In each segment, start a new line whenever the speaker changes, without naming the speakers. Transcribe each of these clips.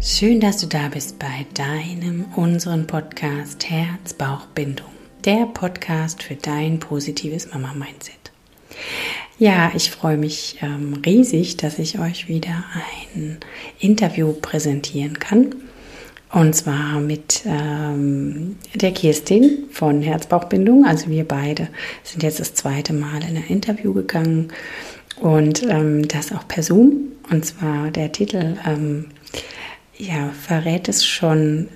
Schön, dass du da bist bei deinem, unseren Podcast Herz-Bauch-Bindung. Der Podcast für dein positives Mama-Mindset. Ja, ich freue mich ähm, riesig, dass ich euch wieder ein Interview präsentieren kann. Und zwar mit ähm, der Kirstin von Herzbauchbindung. Also wir beide sind jetzt das zweite Mal in ein Interview gegangen und ähm, das auch per Zoom. Und zwar der Titel, ähm, ja, verrät es schon,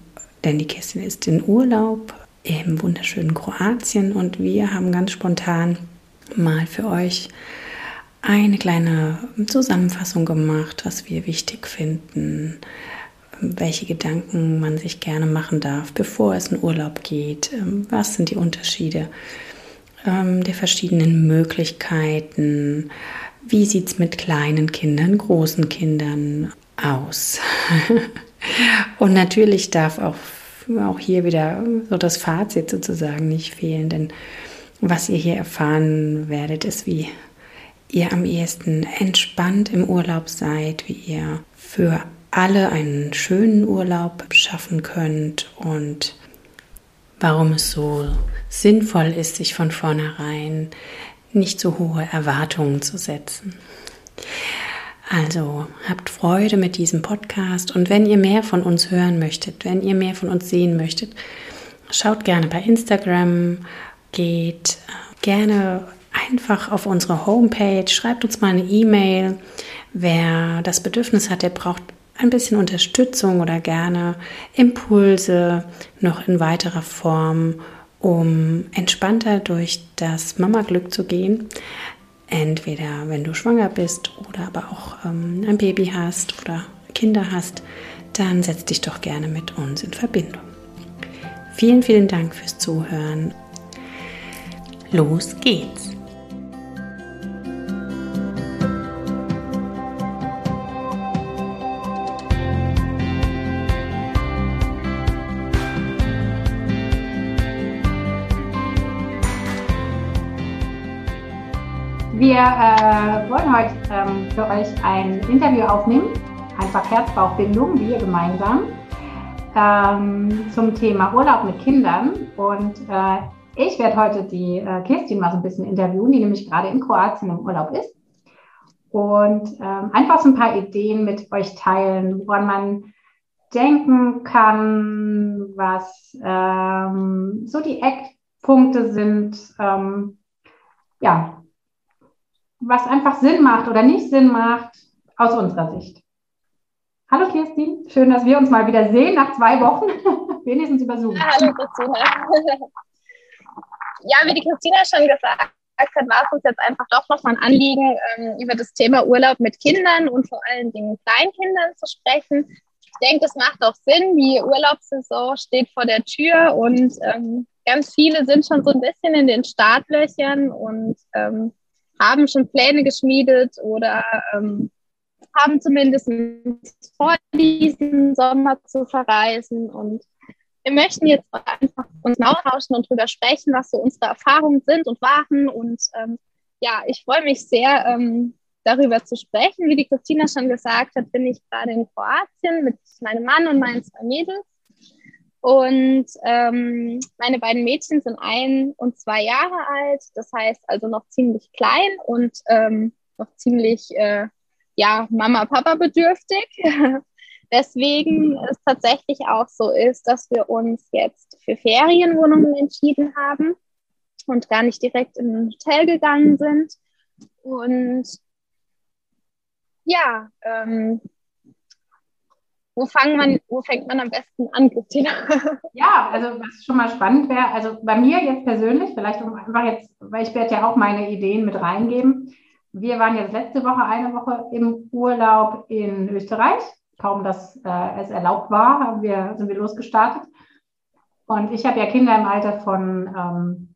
denn die Kirstin ist in Urlaub im wunderschönen Kroatien und wir haben ganz spontan mal für euch eine kleine Zusammenfassung gemacht, was wir wichtig finden, welche Gedanken man sich gerne machen darf, bevor es in Urlaub geht. Was sind die Unterschiede ähm, der verschiedenen Möglichkeiten? Wie sieht es mit kleinen Kindern, großen Kindern aus? Und natürlich darf auch, auch hier wieder so das Fazit sozusagen nicht fehlen, denn was ihr hier erfahren werdet, ist, wie ihr am ehesten entspannt im Urlaub seid, wie ihr für alle einen schönen Urlaub schaffen könnt und warum es so sinnvoll ist, sich von vornherein nicht so hohe Erwartungen zu setzen. Also habt Freude mit diesem Podcast und wenn ihr mehr von uns hören möchtet, wenn ihr mehr von uns sehen möchtet, schaut gerne bei Instagram, geht äh, gerne einfach auf unsere Homepage, schreibt uns mal eine E-Mail. Wer das Bedürfnis hat, der braucht ein bisschen Unterstützung oder gerne Impulse noch in weiterer Form, um entspannter durch das Mama-Glück zu gehen. Entweder wenn du schwanger bist oder aber auch ähm, ein Baby hast oder Kinder hast, dann setz dich doch gerne mit uns in Verbindung. Vielen, vielen Dank fürs Zuhören. Los geht's!
Wir äh, wollen heute ähm, für euch ein Interview aufnehmen, einfach Herz-Bauch-Bindung, wir gemeinsam, ähm, zum Thema Urlaub mit Kindern. Und äh, ich werde heute die äh, Kirstin mal so ein bisschen interviewen, die nämlich gerade in Kroatien im Urlaub ist. Und ähm, einfach so ein paar Ideen mit euch teilen, woran man denken kann, was ähm, so die Eckpunkte sind. Ähm, ja, was einfach Sinn macht oder nicht Sinn macht aus unserer Sicht. Hallo Kirstin, schön, dass wir uns mal wieder sehen nach zwei Wochen, wenigstens über Zoom. Hallo Christina.
Ja, wie die Christina schon gesagt hat, war es uns jetzt einfach doch nochmal ein Anliegen, ähm, über das Thema Urlaub mit Kindern und vor allen Dingen Kleinkindern zu sprechen. Ich denke, das macht auch Sinn. Die Urlaubssaison steht vor der Tür und ähm, ganz viele sind schon so ein bisschen in den Startlöchern und ähm, haben schon Pläne geschmiedet oder ähm, haben zumindest vor, diesen Sommer zu verreisen. Und wir möchten jetzt einfach uns austauschen und darüber sprechen, was so unsere Erfahrungen sind und waren. Und ähm, ja, ich freue mich sehr, ähm, darüber zu sprechen. Wie die Christina schon gesagt hat, bin ich gerade in Kroatien mit meinem Mann und meinen zwei Mädels. Und ähm, meine beiden Mädchen sind ein und zwei Jahre alt, das heißt also noch ziemlich klein und ähm, noch ziemlich äh, ja Mama-Papa bedürftig. Deswegen es tatsächlich auch so ist, dass wir uns jetzt für Ferienwohnungen entschieden haben und gar nicht direkt in ein Hotel gegangen sind. Und ja, ähm, wo, fangen man, wo fängt man am besten an, Christina?
Ja, also was schon mal spannend wäre, also bei mir jetzt persönlich, vielleicht einfach jetzt, weil ich werde ja auch meine Ideen mit reingeben. Wir waren jetzt letzte Woche eine Woche im Urlaub in Österreich. Kaum, dass äh, es erlaubt war, haben wir, sind wir losgestartet. Und ich habe ja Kinder im Alter von ähm,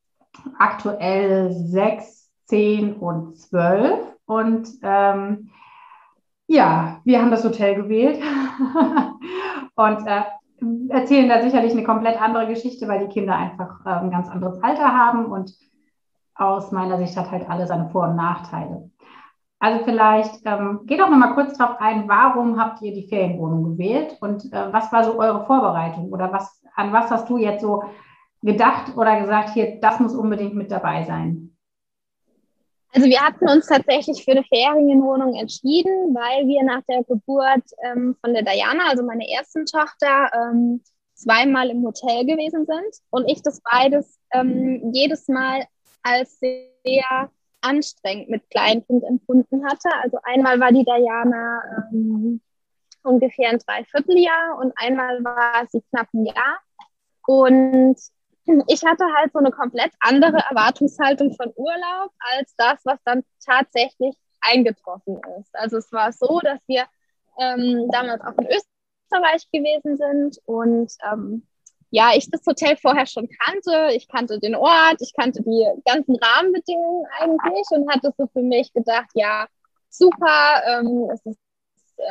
aktuell sechs, zehn und zwölf. Und ähm, ja, wir haben das Hotel gewählt und äh, erzählen da sicherlich eine komplett andere Geschichte, weil die Kinder einfach äh, ein ganz anderes Alter haben und aus meiner Sicht hat halt alles seine Vor- und Nachteile. Also vielleicht ähm, geht doch noch mal kurz darauf ein, warum habt ihr die Ferienwohnung gewählt und äh, was war so eure Vorbereitung oder was, an was hast du jetzt so gedacht oder gesagt, hier, das muss unbedingt mit dabei sein?
Also wir hatten uns tatsächlich für eine Ferienwohnung entschieden, weil wir nach der Geburt ähm, von der Diana, also meiner ersten Tochter, ähm, zweimal im Hotel gewesen sind und ich das beides ähm, jedes Mal als sehr anstrengend mit Kleinkind empfunden hatte. Also einmal war die Diana ähm, ungefähr ein Dreivierteljahr und einmal war sie knapp ein Jahr. Und ich hatte halt so eine komplett andere Erwartungshaltung von Urlaub als das, was dann tatsächlich eingetroffen ist. Also es war so, dass wir ähm, damals auch in Österreich gewesen sind und ähm, ja, ich das Hotel vorher schon kannte. Ich kannte den Ort, ich kannte die ganzen Rahmenbedingungen eigentlich und hatte so für mich gedacht, ja, super, ähm, es ist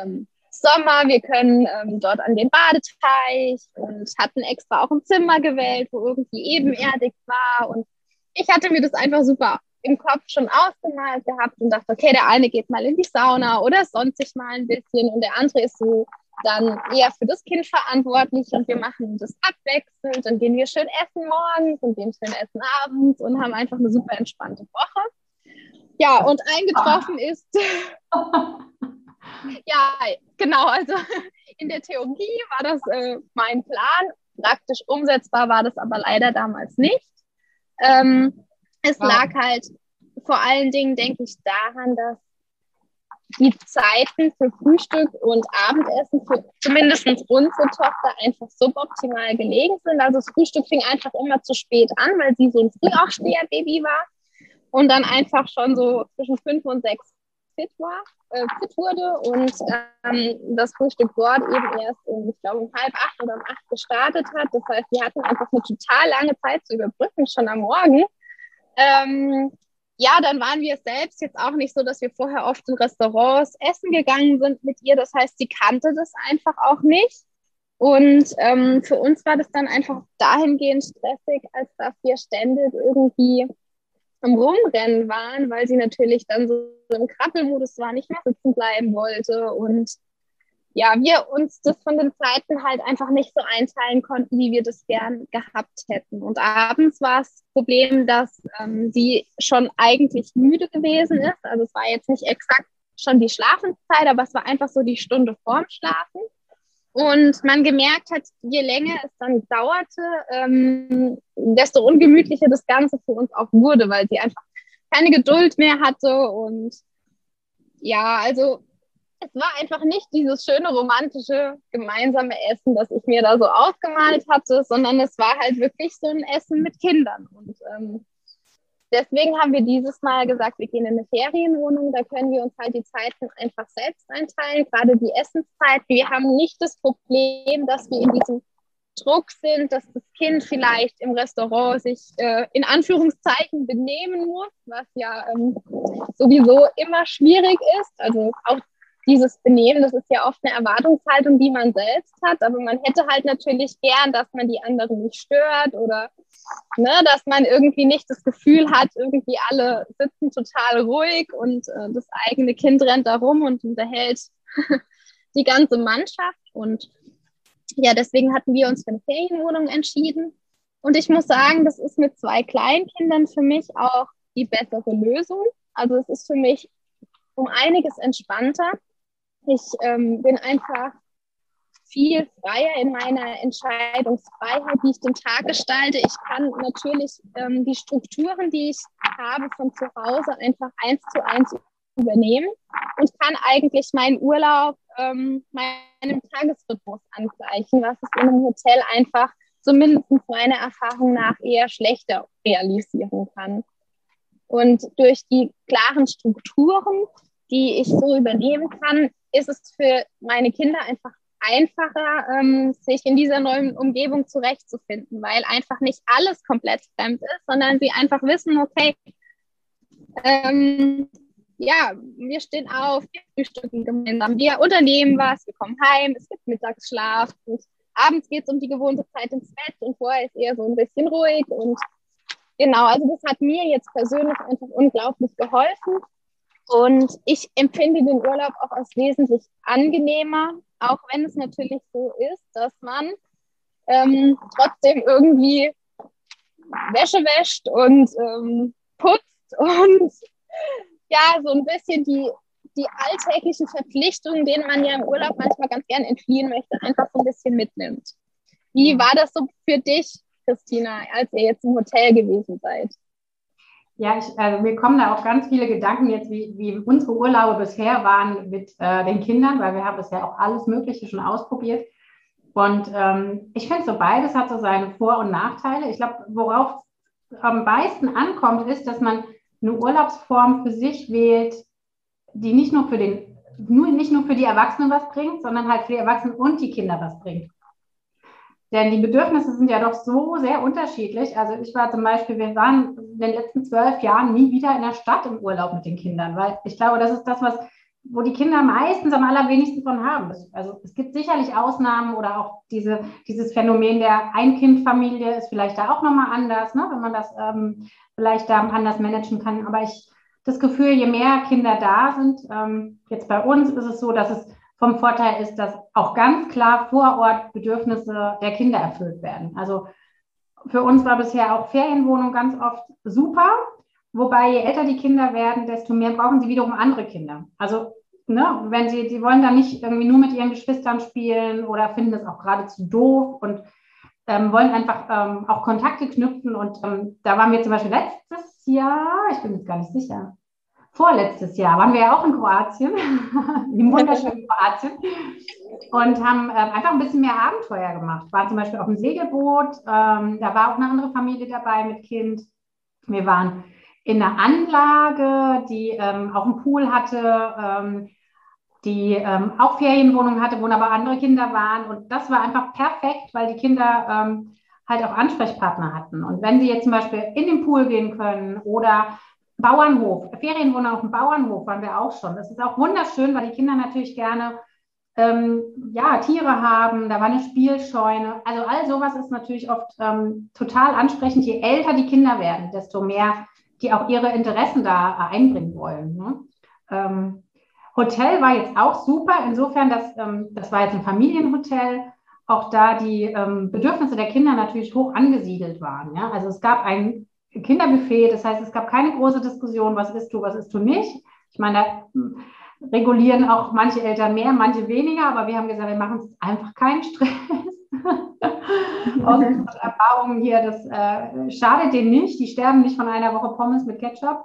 ähm, Sommer, wir können ähm, dort an den Badeteich und hatten extra auch ein Zimmer gewählt, wo irgendwie ebenerdig war. Und ich hatte mir das einfach super im Kopf schon ausgemalt gehabt und dachte, okay, der eine geht mal in die Sauna oder sonst sich mal ein bisschen und der andere ist so dann eher für das Kind verantwortlich und wir machen das abwechselnd. Dann gehen wir schön essen morgens und gehen schön essen abends und haben einfach eine super entspannte Woche. Ja, und eingetroffen ist, ja, genau, also in der Theorie war das äh, mein Plan. Praktisch umsetzbar war das aber leider damals nicht. Ähm, es wow. lag halt vor allen Dingen, denke ich, daran, dass die Zeiten für Frühstück und Abendessen für zumindest unsere Tochter einfach suboptimal gelegen sind. Also das Frühstück fing einfach immer zu spät an, weil sie so ein Frühaufsteher-Baby war und dann einfach schon so zwischen fünf und sechs fit war, äh, fit wurde und ähm, das Frühstück dort eben erst um, ich glaube, um halb acht oder um acht gestartet hat. Das heißt, wir hatten einfach eine total lange Zeit zu überbrücken, schon am Morgen. Ähm, ja, dann waren wir selbst jetzt auch nicht so, dass wir vorher oft in Restaurants essen gegangen sind mit ihr. Das heißt, sie kannte das einfach auch nicht. Und ähm, für uns war das dann einfach dahingehend stressig, als dass wir ständig irgendwie am Rumrennen waren, weil sie natürlich dann so im Krabbelmodus war, nicht mehr sitzen bleiben wollte und ja, wir uns das von den Zeiten halt einfach nicht so einteilen konnten, wie wir das gern gehabt hätten. Und abends war das Problem, dass ähm, sie schon eigentlich müde gewesen ist. Also es war jetzt nicht exakt schon die Schlafenszeit, aber es war einfach so die Stunde vorm Schlafen. Und man gemerkt hat, je länger es dann dauerte, ähm, desto ungemütlicher das Ganze für uns auch wurde, weil sie einfach keine Geduld mehr hatte. Und ja, also es war einfach nicht dieses schöne romantische gemeinsame Essen, das ich mir da so ausgemalt hatte, sondern es war halt wirklich so ein Essen mit Kindern. Und ähm, deswegen haben wir dieses Mal gesagt, wir gehen in eine Ferienwohnung, da können wir uns halt die Zeiten einfach selbst einteilen, gerade die Essenszeit. Wir haben nicht das Problem, dass wir in diesem Druck sind, dass das Kind vielleicht im Restaurant sich äh, in Anführungszeichen benehmen muss, was ja ähm, sowieso immer schwierig ist. Also auch dieses Benehmen, das ist ja oft eine Erwartungshaltung, die man selbst hat, aber man hätte halt natürlich gern, dass man die anderen nicht stört oder ne, dass man irgendwie nicht das Gefühl hat, irgendwie alle sitzen total ruhig und äh, das eigene Kind rennt da rum und unterhält die ganze Mannschaft. Und ja, deswegen hatten wir uns für eine Ferienwohnung entschieden. Und ich muss sagen, das ist mit zwei Kleinkindern für mich auch die bessere Lösung. Also es ist für mich um einiges entspannter. Ich ähm, bin einfach viel freier in meiner Entscheidungsfreiheit, wie ich den Tag gestalte. Ich kann natürlich ähm, die Strukturen, die ich habe von zu Hause, einfach eins zu eins übernehmen und kann eigentlich meinen Urlaub ähm, meinem Tagesrhythmus angleichen, was ich in einem Hotel einfach zumindest meiner Erfahrung nach eher schlechter realisieren kann. Und durch die klaren Strukturen, die ich so übernehmen kann, ist es für meine Kinder einfach einfacher, ähm, sich in dieser neuen Umgebung zurechtzufinden, weil einfach nicht alles komplett fremd ist, sondern sie einfach wissen, okay, ähm, ja, wir stehen auf, wir frühstücken gemeinsam, wir unternehmen was, wir kommen heim, es gibt Mittagsschlaf und abends geht es um die gewohnte Zeit ins Bett und vorher ist eher so ein bisschen ruhig und genau, also das hat mir jetzt persönlich einfach unglaublich geholfen Und ich empfinde den Urlaub auch als wesentlich angenehmer, auch wenn es natürlich so ist, dass man ähm, trotzdem irgendwie Wäsche wäscht und ähm, putzt und ja, so ein bisschen die, die alltäglichen Verpflichtungen, denen man ja im Urlaub manchmal ganz gern entfliehen möchte, einfach so ein bisschen mitnimmt. Wie war das so für dich, Christina, als ihr jetzt im Hotel gewesen seid?
Ja, ich, also mir kommen da auch ganz viele Gedanken jetzt, wie, wie unsere Urlaube bisher waren mit äh, den Kindern, weil wir haben bisher auch alles Mögliche schon ausprobiert. Und ähm, ich finde so beides hat so seine Vor- und Nachteile. Ich glaube, worauf am meisten ankommt, ist, dass man eine Urlaubsform für sich wählt, die nicht nur für den, nur, nicht nur für die Erwachsenen was bringt, sondern halt für die Erwachsenen und die Kinder was bringt. Denn die Bedürfnisse sind ja doch so sehr unterschiedlich. Also ich war zum Beispiel, wir waren in den letzten zwölf Jahren nie wieder in der Stadt im Urlaub mit den Kindern, weil ich glaube, das ist das, was, wo die Kinder meistens am allerwenigsten von haben. Also es gibt sicherlich Ausnahmen oder auch diese, dieses Phänomen der Ein-Kind-Familie ist vielleicht da auch nochmal anders, ne, wenn man das ähm, vielleicht da anders managen kann. Aber ich das Gefühl, je mehr Kinder da sind, ähm, jetzt bei uns ist es so, dass es vom Vorteil ist, dass auch ganz klar vor Ort Bedürfnisse der Kinder erfüllt werden. Also für uns war bisher auch Ferienwohnung ganz oft super, wobei je älter die Kinder werden, desto mehr brauchen sie wiederum andere Kinder. Also ne, wenn sie, die wollen dann nicht irgendwie nur mit ihren Geschwistern spielen oder finden das auch geradezu doof und ähm, wollen einfach ähm, auch Kontakte knüpfen. Und ähm, da waren wir zum Beispiel letztes Jahr, ich bin jetzt gar nicht sicher, vorletztes Jahr waren wir ja auch in Kroatien, im wunderschönen Kroatien, und haben äh, einfach ein bisschen mehr Abenteuer gemacht. Waren zum Beispiel auf dem Segelboot, ähm, da war auch eine andere Familie dabei mit Kind. Wir waren in einer Anlage, die ähm, auch einen Pool hatte, ähm, die ähm, auch Ferienwohnungen hatte, wo aber andere Kinder waren. Und das war einfach perfekt, weil die Kinder ähm, halt auch Ansprechpartner hatten. Und wenn sie jetzt zum Beispiel in den Pool gehen können oder Bauernhof, Ferienwohnung auf dem Bauernhof waren wir auch schon. Das ist auch wunderschön, weil die Kinder natürlich gerne ähm, ja, Tiere haben, da war eine Spielscheune. Also all sowas ist natürlich oft ähm, total ansprechend. Je älter die Kinder werden, desto mehr die auch ihre Interessen da einbringen wollen. Ne? Ähm, Hotel war jetzt auch super, insofern, dass ähm, das war jetzt ein Familienhotel, auch da die ähm, Bedürfnisse der Kinder natürlich hoch angesiedelt waren. Ja? Also es gab ein Kinderbuffet. Das heißt, es gab keine große Diskussion, was isst du, was isst du nicht. Ich meine, da hm, regulieren auch manche Eltern mehr, manche weniger, aber wir haben gesagt, wir machen uns einfach keinen Stress. Aus unserer Erfahrung hier, das äh, schadet denen nicht. Die sterben nicht von einer Woche Pommes mit Ketchup.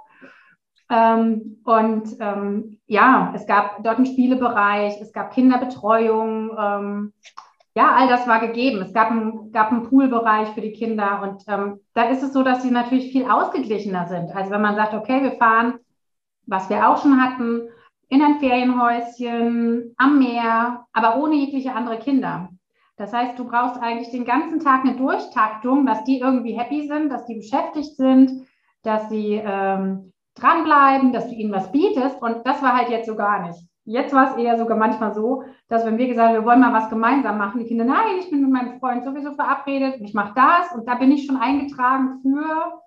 Ähm, und ähm, ja, es gab dort einen Spielebereich, es gab Kinderbetreuung. Ähm, ja, all das war gegeben. Es gab einen, gab einen Poolbereich für die Kinder und ähm, da ist es so, dass sie natürlich viel ausgeglichener sind. Also wenn man sagt, okay, wir fahren, was wir auch schon hatten, in ein Ferienhäuschen, am Meer, aber ohne jegliche andere Kinder. Das heißt, du brauchst eigentlich den ganzen Tag eine Durchtaktung, dass die irgendwie happy sind, dass die beschäftigt sind, dass sie ähm, dranbleiben, dass du ihnen was bietest. Und das war halt jetzt so gar nicht. Jetzt war es eher sogar manchmal so, dass wenn wir gesagt haben, wir wollen mal was gemeinsam machen, die Kinder, nein, ich bin mit meinem Freund sowieso verabredet, ich mache das und da bin ich schon eingetragen für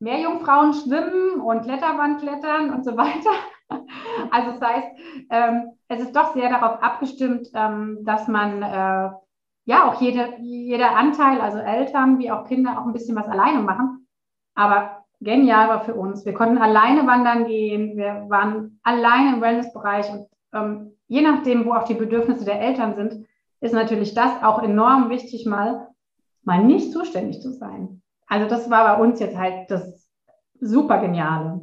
Meerjungfrauen schwimmen und Kletterwand klettern und so weiter. Also das heißt, ähm, es ist doch sehr darauf abgestimmt, ähm, dass man äh, ja auch jede, jeder Anteil, also Eltern wie auch Kinder, auch ein bisschen was alleine machen. Aber genial war für uns. Wir konnten alleine wandern gehen, wir waren alleine im Wellnessbereich und ähm, je nachdem, wo auch die Bedürfnisse der Eltern sind, ist natürlich das auch enorm wichtig, mal, mal nicht zuständig zu sein. Also das war bei uns jetzt halt das super Geniale.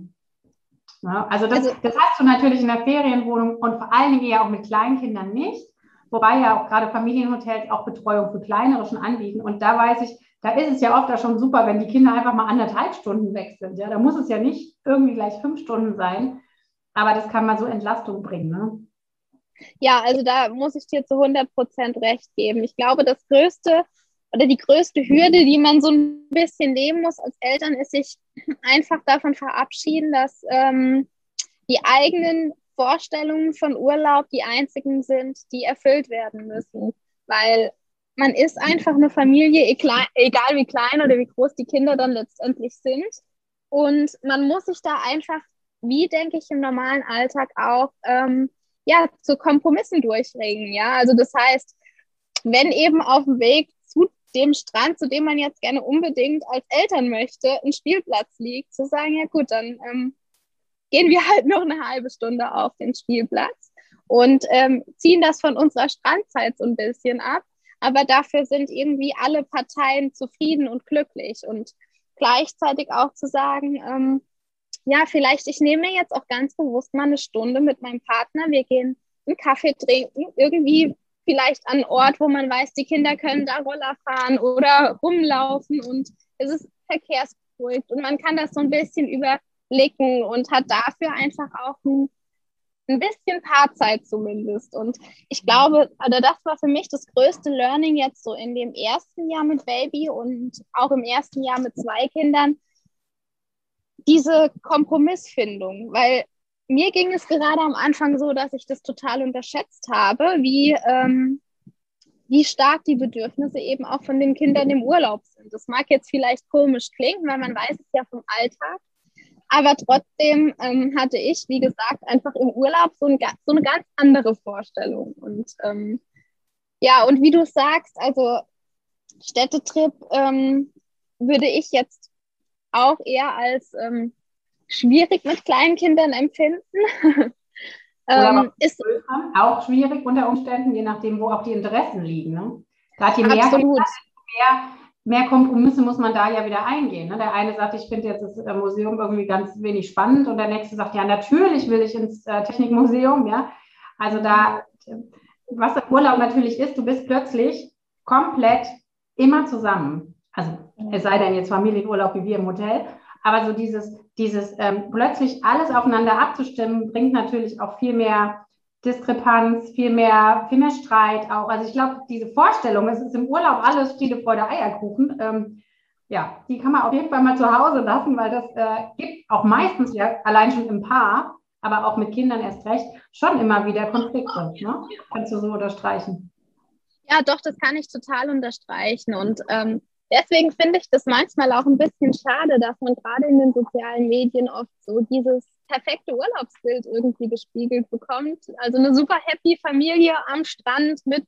Ja, also, das, also das hast du natürlich in der Ferienwohnung und vor allen Dingen ja auch mit Kleinkindern nicht. Wobei ja auch gerade Familienhotels auch Betreuung für kleinere schon anbieten. Und da weiß ich, da ist es ja oft auch schon super, wenn die Kinder einfach mal anderthalb Stunden weg sind. Ja, da muss es ja nicht irgendwie gleich fünf Stunden sein. Aber das kann mal so Entlastung bringen. Ne?
Ja, also da muss ich dir zu 100 Prozent recht geben. Ich glaube, das größte oder die größte Hürde, die man so ein bisschen nehmen muss als Eltern, ist sich einfach davon verabschieden, dass ähm, die eigenen Vorstellungen von Urlaub die einzigen sind, die erfüllt werden müssen. Weil man ist einfach eine Familie, egal wie klein oder wie groß die Kinder dann letztendlich sind. Und man muss sich da einfach wie denke ich im normalen Alltag auch, ähm, ja, zu Kompromissen durchringen. Ja, also das heißt, wenn eben auf dem Weg zu dem Strand, zu dem man jetzt gerne unbedingt als Eltern möchte, ein Spielplatz liegt, zu sagen, ja gut, dann ähm, gehen wir halt noch eine halbe Stunde auf den Spielplatz und ähm, ziehen das von unserer Strandzeit so ein bisschen ab. Aber dafür sind irgendwie alle Parteien zufrieden und glücklich und gleichzeitig auch zu sagen, ähm, ja, vielleicht ich nehme mir jetzt auch ganz bewusst mal eine Stunde mit meinem Partner. Wir gehen einen Kaffee trinken, irgendwie vielleicht an einen Ort, wo man weiß, die Kinder können da Roller fahren oder rumlaufen und es ist verkehrsberuhigt und man kann das so ein bisschen überblicken und hat dafür einfach auch ein, ein bisschen Paarzeit zumindest. Und ich glaube, oder das war für mich das größte Learning jetzt so in dem ersten Jahr mit Baby und auch im ersten Jahr mit zwei Kindern, diese Kompromissfindung, weil mir ging es gerade am Anfang so, dass ich das total unterschätzt habe, wie, ähm, wie stark die Bedürfnisse eben auch von den Kindern im Urlaub sind. Das mag jetzt vielleicht komisch klingen, weil man weiß es ja vom Alltag. Aber trotzdem ähm, hatte ich, wie gesagt, einfach im Urlaub so, ein, so eine ganz andere Vorstellung. Und ähm, ja, und wie du sagst, also Städtetrip ähm, würde ich jetzt auch eher als ähm, schwierig mit kleinen Kindern empfinden.
ähm, ist auch schwierig unter Umständen, je nachdem, wo auch die Interessen liegen. Ne? Gerade je mehr, Kinder, mehr, mehr Kompromisse muss man da ja wieder eingehen. Ne? Der eine sagt, ich finde jetzt das äh, Museum irgendwie ganz wenig spannend und der nächste sagt, ja, natürlich will ich ins äh, Technikmuseum. Ja? Also da, was im Urlaub natürlich ist, du bist plötzlich komplett immer zusammen. Also es sei denn jetzt Familienurlaub wie wir im Hotel, aber so dieses, dieses ähm, plötzlich alles aufeinander abzustimmen, bringt natürlich auch viel mehr Diskrepanz, viel mehr, viel mehr Streit auch. Also ich glaube, diese Vorstellung, es ist im Urlaub alles Friede, Freude, Eierkuchen, ähm, ja, die kann man auf jeden Fall mal zu Hause lassen, weil das äh, gibt auch meistens ja allein schon im Paar, aber auch mit Kindern erst recht, schon immer wieder Konflikte. Ne? Kannst du so unterstreichen?
Ja, doch, das kann ich total unterstreichen. Und ähm, deswegen finde ich das manchmal auch ein bisschen schade, dass man gerade in den sozialen Medien oft so dieses perfekte Urlaubsbild irgendwie gespiegelt bekommt. Also eine super happy Familie am Strand mit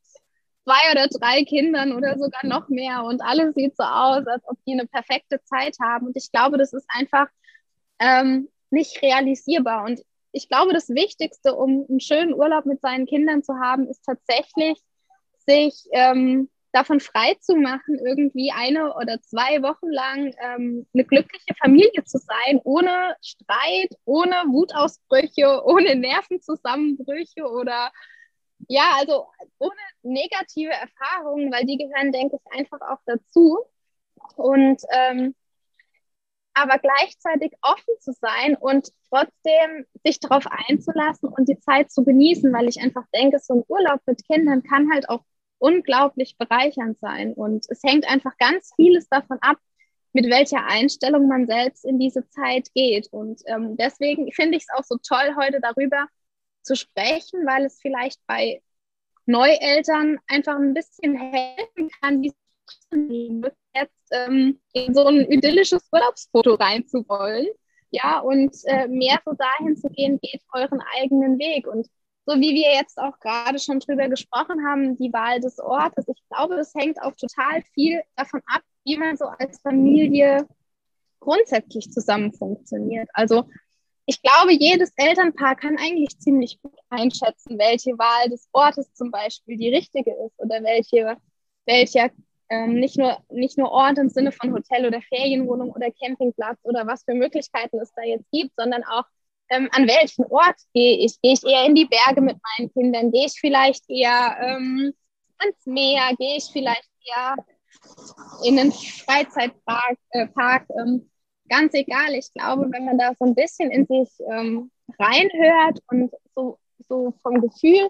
zwei oder drei Kindern oder sogar noch mehr und alles sieht so aus, als ob die eine perfekte Zeit haben. Und ich glaube, das ist einfach ähm, nicht realisierbar. Und ich glaube, das Wichtigste, um einen schönen Urlaub mit seinen Kindern zu haben, ist tatsächlich, sich ähm, davon frei zu machen, irgendwie eine oder zwei Wochen lang ähm, eine glückliche Familie zu sein, ohne Streit, ohne Wutausbrüche, ohne Nervenzusammenbrüche oder ja, also ohne negative Erfahrungen, weil die gehören, denke ich, einfach auch dazu. Und ähm, aber gleichzeitig offen zu sein und trotzdem sich darauf einzulassen und die Zeit zu genießen, weil ich einfach denke, so ein Urlaub mit Kindern kann halt auch unglaublich bereichernd sein. Und es hängt einfach ganz vieles davon ab, mit welcher Einstellung man selbst in diese Zeit geht. Und ähm, deswegen finde ich es auch so toll, heute darüber zu sprechen, weil es vielleicht bei Neueltern einfach ein bisschen helfen kann, die jetzt ähm, in so ein idyllisches Urlaubsfoto reinzuwollen. Ja, und äh, mehr so dahin zu gehen, geht euren eigenen Weg. Und so wie wir jetzt auch gerade schon drüber gesprochen haben, die Wahl des Ortes. Ich glaube, das hängt auch total viel davon ab, wie man so als Familie grundsätzlich zusammen funktioniert. Also ich glaube, jedes Elternpaar kann eigentlich ziemlich gut einschätzen, welche Wahl des Ortes zum Beispiel die richtige ist oder welche, welcher ähm, nicht, nur, nicht nur Ort im Sinne von Hotel oder Ferienwohnung oder Campingplatz oder was für Möglichkeiten es da jetzt gibt, sondern auch ähm, an welchen Ort gehe ich? Gehe ich eher in die Berge mit meinen Kindern? Gehe ich vielleicht eher ähm, ans Meer? Gehe ich vielleicht eher in einen Freizeitpark? Äh, Park? Ähm, ganz egal. Ich glaube, wenn man da so ein bisschen in sich ähm, reinhört und so, so vom Gefühl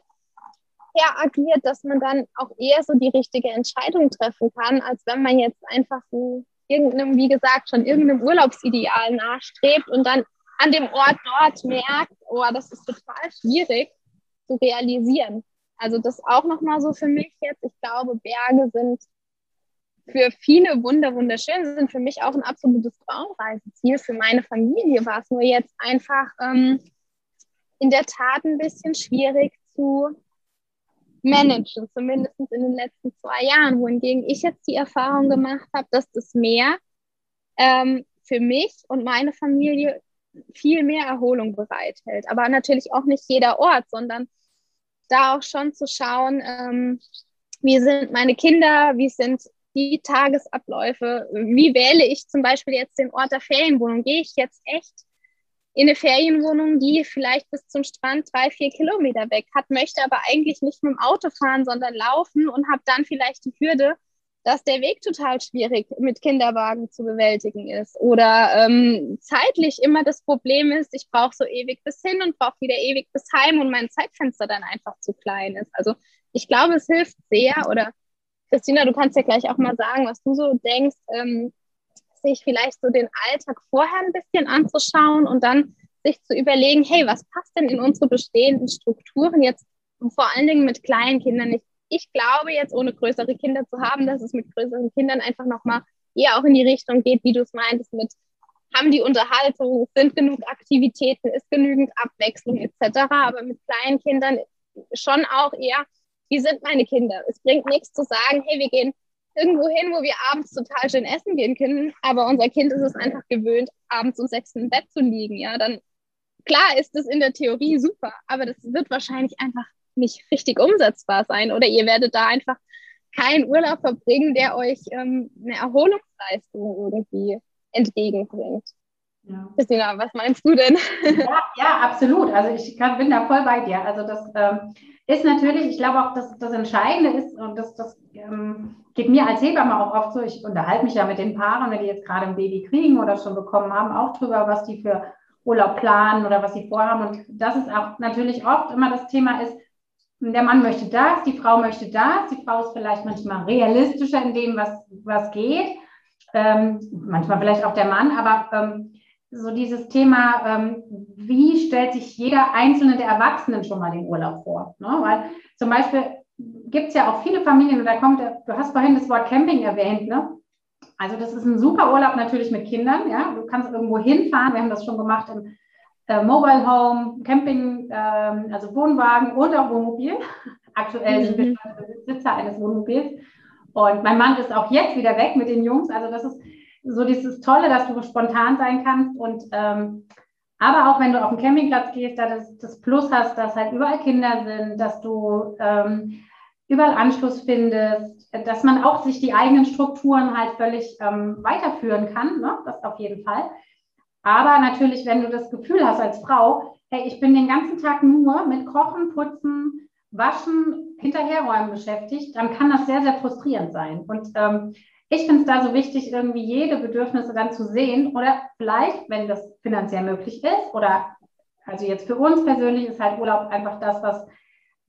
her agiert, dass man dann auch eher so die richtige Entscheidung treffen kann, als wenn man jetzt einfach so irgendeinem, wie gesagt, schon irgendeinem Urlaubsideal nachstrebt und dann an dem Ort dort merkt, oh, das ist total schwierig zu realisieren. Also das auch nochmal so für mich jetzt. Ich glaube, Berge sind für viele wunder wunderschön, sie sind für mich auch ein absolutes Traumreiseziel. Für meine Familie war es nur jetzt einfach ähm, in der Tat ein bisschen schwierig zu managen, zumindest in den letzten zwei Jahren, wohingegen ich jetzt die Erfahrung gemacht habe, dass das Meer ähm, für mich und meine Familie viel mehr Erholung bereithält. Aber natürlich auch nicht jeder Ort, sondern da auch schon zu schauen, ähm, wie sind meine Kinder, wie sind die Tagesabläufe, wie wähle ich zum Beispiel jetzt den Ort der Ferienwohnung? Gehe ich jetzt echt in eine Ferienwohnung, die vielleicht bis zum Strand drei, vier Kilometer weg hat, möchte aber eigentlich nicht mit dem Auto fahren, sondern laufen und habe dann vielleicht die Hürde, dass der Weg total schwierig mit Kinderwagen zu bewältigen ist oder ähm, zeitlich immer das Problem ist, ich brauche so ewig bis hin und brauche wieder ewig bis heim und mein Zeitfenster dann einfach zu klein ist. Also ich glaube, es hilft sehr oder Christina, du kannst ja gleich auch mal sagen, was du so denkst, ähm, sich vielleicht so den Alltag vorher ein bisschen anzuschauen und dann sich zu überlegen, hey, was passt denn in unsere bestehenden Strukturen jetzt vor allen Dingen mit kleinen Kindern? Ich ich glaube jetzt, ohne größere Kinder zu haben, dass es mit größeren Kindern einfach nochmal eher auch in die Richtung geht, wie du es meintest, mit haben die Unterhaltung, sind genug Aktivitäten, ist genügend Abwechslung etc. Aber mit kleinen Kindern schon auch eher, wie sind meine Kinder? Es bringt nichts zu sagen, hey, wir gehen irgendwo hin, wo wir abends total schön essen gehen können, aber unser Kind ist es einfach gewöhnt, abends um sechs im Bett zu liegen. Ja, dann klar ist es in der Theorie super, aber das wird wahrscheinlich einfach nicht richtig umsetzbar sein oder ihr werdet da einfach keinen Urlaub verbringen, der euch ähm, eine Erholungsleistung irgendwie entgegenbringt. Ja. Christina, was meinst du denn?
Ja, ja absolut. Also ich kann, bin da voll bei dir. Also das ähm, ist natürlich, ich glaube auch, dass das Entscheidende ist und das, das ähm, geht mir als Hebamme auch oft so. Ich unterhalte mich ja mit den Paaren, wenn die jetzt gerade ein Baby kriegen oder schon bekommen haben, auch drüber, was die für Urlaub planen oder was sie vorhaben. Und das ist auch natürlich oft immer das Thema ist, der Mann möchte das, die Frau möchte das, die Frau ist vielleicht manchmal realistischer in dem, was, was geht, ähm, manchmal vielleicht auch der Mann, aber ähm, so dieses Thema, ähm, wie stellt sich jeder einzelne der Erwachsenen schon mal den Urlaub vor? Ne? Weil zum Beispiel gibt es ja auch viele Familien, und da kommt, du hast vorhin das Wort Camping erwähnt, ne? Also das ist ein super Urlaub natürlich mit Kindern, ja. Du kannst irgendwo hinfahren, wir haben das schon gemacht im äh, Mobile Home, Camping, ähm, also Wohnwagen und auch Wohnmobil. Aktuell sind wir mhm. Besitzer eines Wohnmobils. Und mein Mann ist auch jetzt wieder weg mit den Jungs. Also das ist so dieses Tolle, dass du spontan sein kannst. Und ähm, aber auch wenn du auf den Campingplatz gehst, da das, das Plus hast, dass halt überall Kinder sind, dass du ähm, überall Anschluss findest, dass man auch sich die eigenen Strukturen halt völlig ähm, weiterführen kann. Ne? Das auf jeden Fall. Aber natürlich, wenn du das Gefühl hast als Frau, hey, ich bin den ganzen Tag nur mit Kochen, Putzen, Waschen, Hinterherräumen beschäftigt, dann kann das sehr, sehr frustrierend sein. Und ähm, ich finde es da so wichtig, irgendwie jede Bedürfnisse dann zu sehen oder vielleicht, wenn das finanziell möglich ist oder also jetzt für uns persönlich ist halt Urlaub einfach das, was,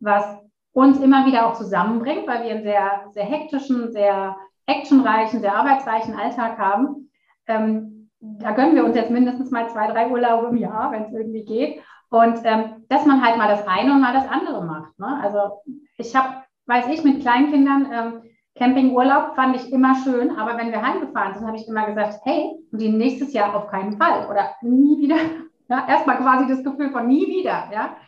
was uns immer wieder auch zusammenbringt, weil wir einen sehr, sehr hektischen, sehr actionreichen, sehr arbeitsreichen Alltag haben. Ähm, da gönnen wir uns jetzt mindestens mal zwei, drei Urlaube im Jahr, wenn es irgendwie geht. Und ähm, dass man halt mal das eine und mal das andere macht. Ne? Also ich habe, weiß ich, mit Kleinkindern ähm, Campingurlaub fand ich immer schön, aber wenn wir heimgefahren sind, habe ich immer gesagt, hey, die nächstes Jahr auf keinen Fall oder nie wieder. Ja, erstmal quasi das Gefühl von nie wieder, ja.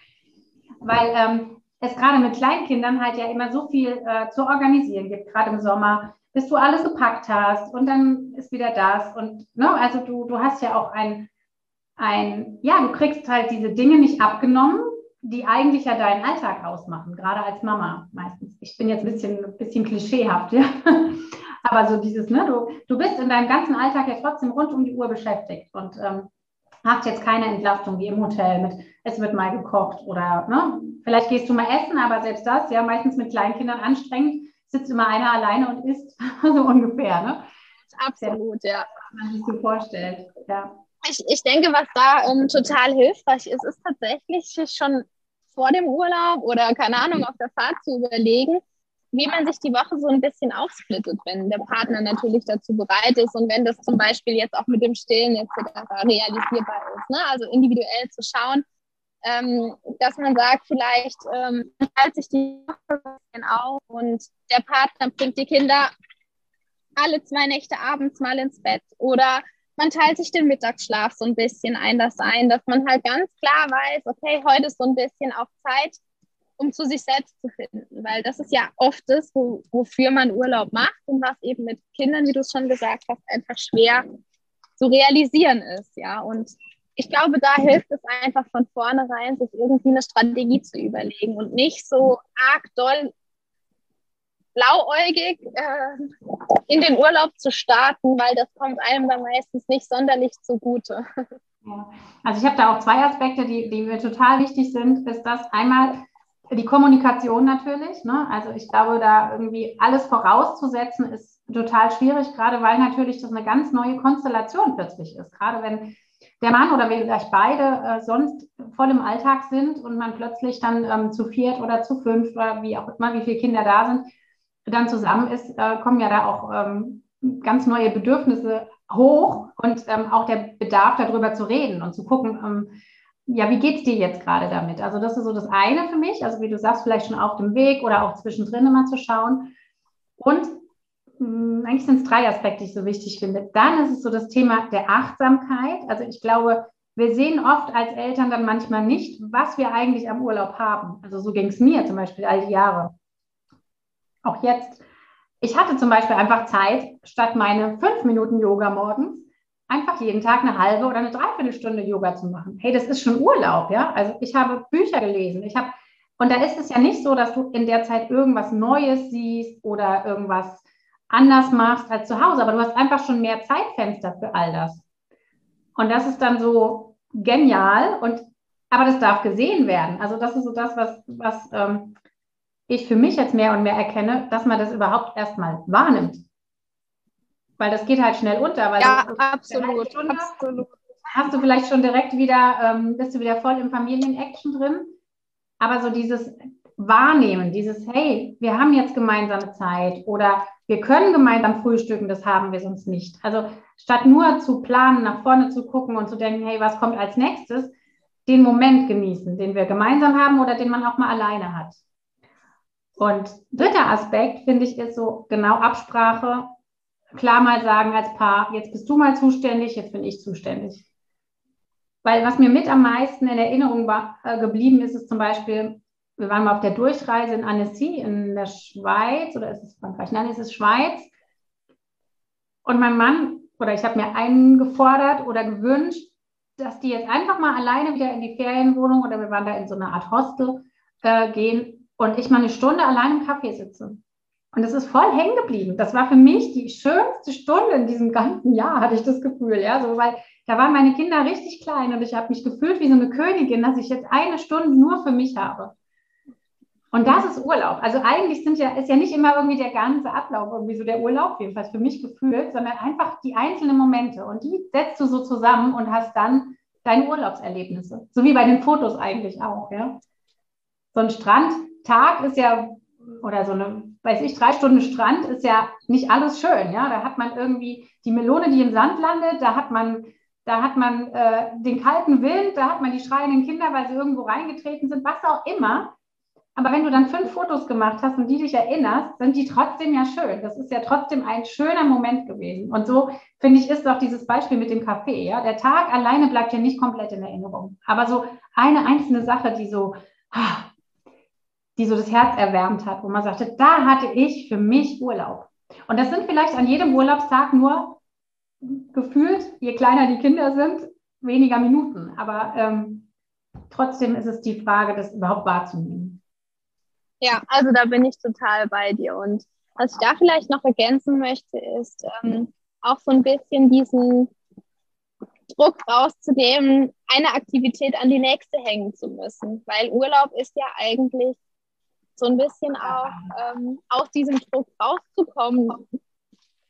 Weil ähm, es gerade mit Kleinkindern halt ja immer so viel äh, zu organisieren gibt, gerade im Sommer bis du alles gepackt hast und dann ist wieder das. Und ne, also du, du hast ja auch ein, ein, ja, du kriegst halt diese Dinge nicht abgenommen, die eigentlich ja deinen Alltag ausmachen, gerade als Mama meistens. Ich bin jetzt ein bisschen, ein bisschen klischeehaft, ja. Aber so dieses, ne, du, du bist in deinem ganzen Alltag ja trotzdem rund um die Uhr beschäftigt und ähm, hast jetzt keine Entlastung wie im Hotel mit, es wird mal gekocht oder, ne, vielleicht gehst du mal essen, aber selbst das, ja, meistens mit Kleinkindern anstrengend sitzt immer einer alleine und isst, so ungefähr, ne?
Absolut, ja.
Wenn man sich so vorstellt, ja.
Ich, ich denke, was da ähm, total hilfreich ist, ist tatsächlich schon vor dem Urlaub oder keine Ahnung auf der Fahrt zu überlegen, wie man sich die Woche so ein bisschen aufsplittet, wenn der Partner natürlich dazu bereit ist und wenn das zum Beispiel jetzt auch mit dem Stillen etc. realisierbar ist. Ne? Also individuell zu schauen, ähm, dass man sagt, vielleicht ähm, teilt sich die Woche auf und der Partner bringt die Kinder alle zwei Nächte abends mal ins Bett oder man teilt sich den Mittagsschlaf so ein bisschen ein, das ein, dass man halt ganz klar weiß, okay, heute ist so ein bisschen auch Zeit, um zu sich selbst zu finden, weil das ist ja oft das, wo, wofür man Urlaub macht und was eben mit Kindern, wie du es schon gesagt hast, einfach schwer zu realisieren ist, ja. Und ich glaube, da hilft es einfach von vornherein, sich irgendwie eine Strategie zu überlegen und nicht so arg doll blauäugig äh, in den Urlaub zu starten, weil das kommt einem dann meistens nicht sonderlich zugute.
Ja. Also ich habe da auch zwei Aspekte, die, die mir total wichtig sind, ist das einmal die Kommunikation natürlich. Ne? Also ich glaube, da irgendwie alles vorauszusetzen, ist total schwierig, gerade weil natürlich das eine ganz neue Konstellation plötzlich ist. Gerade wenn der Mann oder vielleicht beide äh, sonst voll im Alltag sind und man plötzlich dann ähm, zu viert oder zu fünf oder wie auch immer, wie viele Kinder da sind, dann zusammen ist, äh, kommen ja da auch ähm, ganz neue Bedürfnisse hoch und ähm, auch der Bedarf darüber zu reden und zu gucken, ähm, ja, wie geht es dir jetzt gerade damit? Also das ist so das eine für mich, also wie du sagst, vielleicht schon auf dem Weg oder auch zwischendrin immer zu schauen. Und eigentlich sind es drei Aspekte, die ich so wichtig finde. Dann ist es so das Thema der Achtsamkeit. Also ich glaube, wir sehen oft als Eltern dann manchmal nicht, was wir eigentlich am Urlaub haben. Also so ging es mir zum Beispiel all die Jahre. Auch jetzt. Ich hatte zum Beispiel einfach Zeit, statt meine fünf Minuten Yoga morgens, einfach jeden Tag eine halbe oder eine Dreiviertelstunde Yoga zu machen. Hey, das ist schon Urlaub, ja? Also ich habe Bücher gelesen. Ich habe, und da ist es ja nicht so, dass du in der Zeit irgendwas Neues siehst oder irgendwas anders machst als zu Hause, aber du hast einfach schon mehr Zeitfenster für all das. Und das ist dann so genial und aber das darf gesehen werden. Also das ist so das, was, was ähm, ich für mich jetzt mehr und mehr erkenne, dass man das überhaupt erstmal wahrnimmt. Weil das geht halt schnell unter.
ja, absolut, absolut.
Hast du vielleicht schon direkt wieder, ähm, bist du wieder voll im Familien-Action drin. Aber so dieses Wahrnehmen, dieses, hey, wir haben jetzt gemeinsame Zeit oder wir können gemeinsam frühstücken, das haben wir sonst nicht. Also statt nur zu planen, nach vorne zu gucken und zu denken, hey, was kommt als nächstes, den Moment genießen, den wir gemeinsam haben oder den man auch mal alleine hat. Und dritter Aspekt, finde ich, ist so genau Absprache. Klar mal sagen als Paar, jetzt bist du mal zuständig, jetzt bin ich zuständig. Weil was mir mit am meisten in Erinnerung war, äh, geblieben ist, ist zum Beispiel, wir waren mal auf der Durchreise in Annecy in der Schweiz oder ist es Frankreich? Nein, es ist Schweiz. Und mein Mann oder ich habe mir eingefordert oder gewünscht, dass die jetzt einfach mal alleine wieder in die Ferienwohnung oder wir waren da in so einer Art Hostel äh, gehen und ich mal eine Stunde allein im Café sitze. Und das ist voll hängen geblieben. Das war für mich die schönste Stunde in diesem ganzen Jahr, hatte ich das Gefühl. Ja, so, weil da waren meine Kinder richtig klein und ich habe mich gefühlt wie so eine Königin, dass ich jetzt eine Stunde nur für mich habe. Und das ist Urlaub. Also eigentlich sind ja, ist ja nicht immer irgendwie der ganze Ablauf irgendwie so der Urlaub, jedenfalls für mich gefühlt, sondern einfach die einzelnen Momente. Und die setzt du so zusammen und hast dann deine Urlaubserlebnisse. So wie bei den Fotos eigentlich auch, ja. So ein Strand, Tag ist ja, oder so eine, weiß ich, drei Stunden Strand ist ja nicht alles schön, ja. Da hat man irgendwie die Melone, die im Sand landet, da hat man, da hat man äh, den kalten Wind, da hat man die schreienden Kinder, weil sie irgendwo reingetreten sind, was auch immer. Aber wenn du dann fünf Fotos gemacht hast und die dich erinnerst, sind die trotzdem ja schön. Das ist ja trotzdem ein schöner Moment gewesen. Und so, finde ich, ist doch dieses Beispiel mit dem Kaffee. Ja? Der Tag alleine bleibt ja nicht komplett in Erinnerung. Aber so eine einzelne Sache, die so, ah, die so das Herz erwärmt hat, wo man sagte, da hatte ich für mich Urlaub. Und das sind vielleicht an jedem Urlaubstag nur gefühlt, je kleiner die Kinder sind, weniger Minuten. Aber ähm, trotzdem ist es die Frage, das überhaupt wahrzunehmen.
Ja, also da bin ich total bei dir. Und was ich da vielleicht noch ergänzen möchte, ist ähm, auch so ein bisschen diesen Druck rauszunehmen, eine Aktivität an die nächste hängen zu müssen. Weil Urlaub ist ja eigentlich so ein bisschen auch ähm, aus diesem Druck rauszukommen,